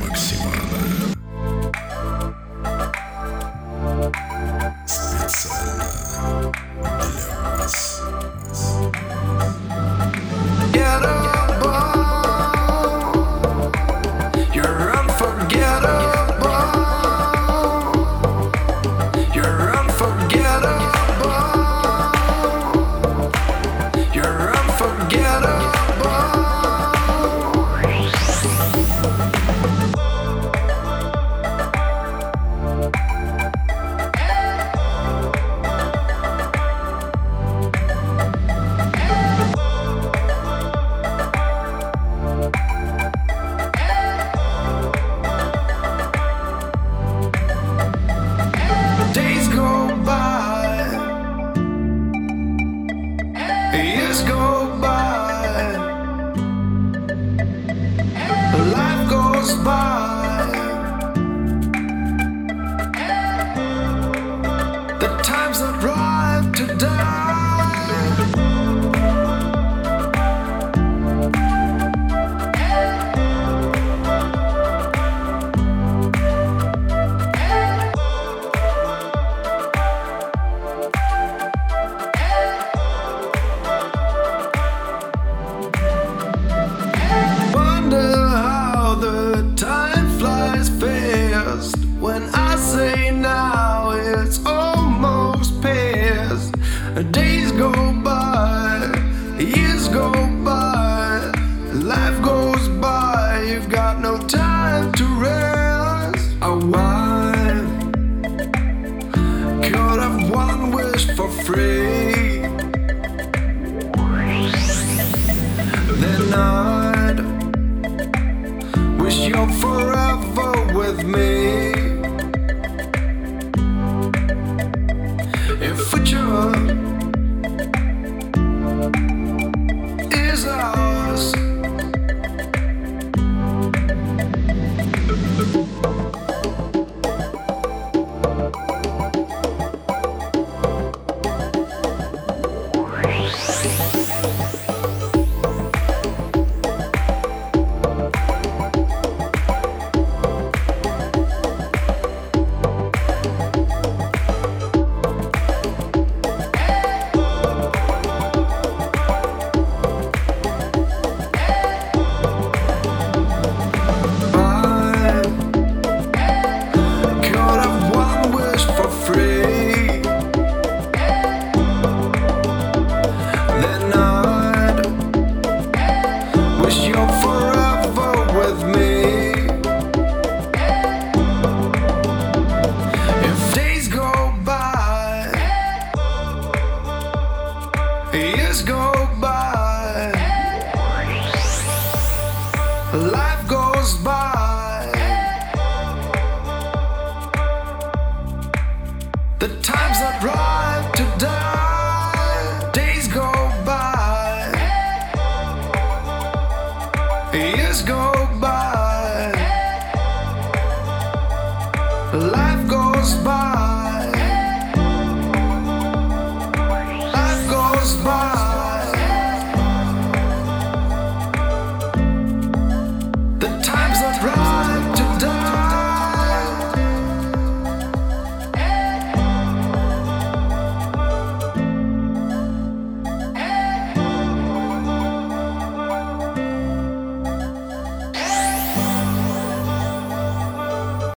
максимально. us for free. They're not. Wish you're forever with me. Years go by, life goes by. The time's not right to die. Days go by, years go by. Life goes by.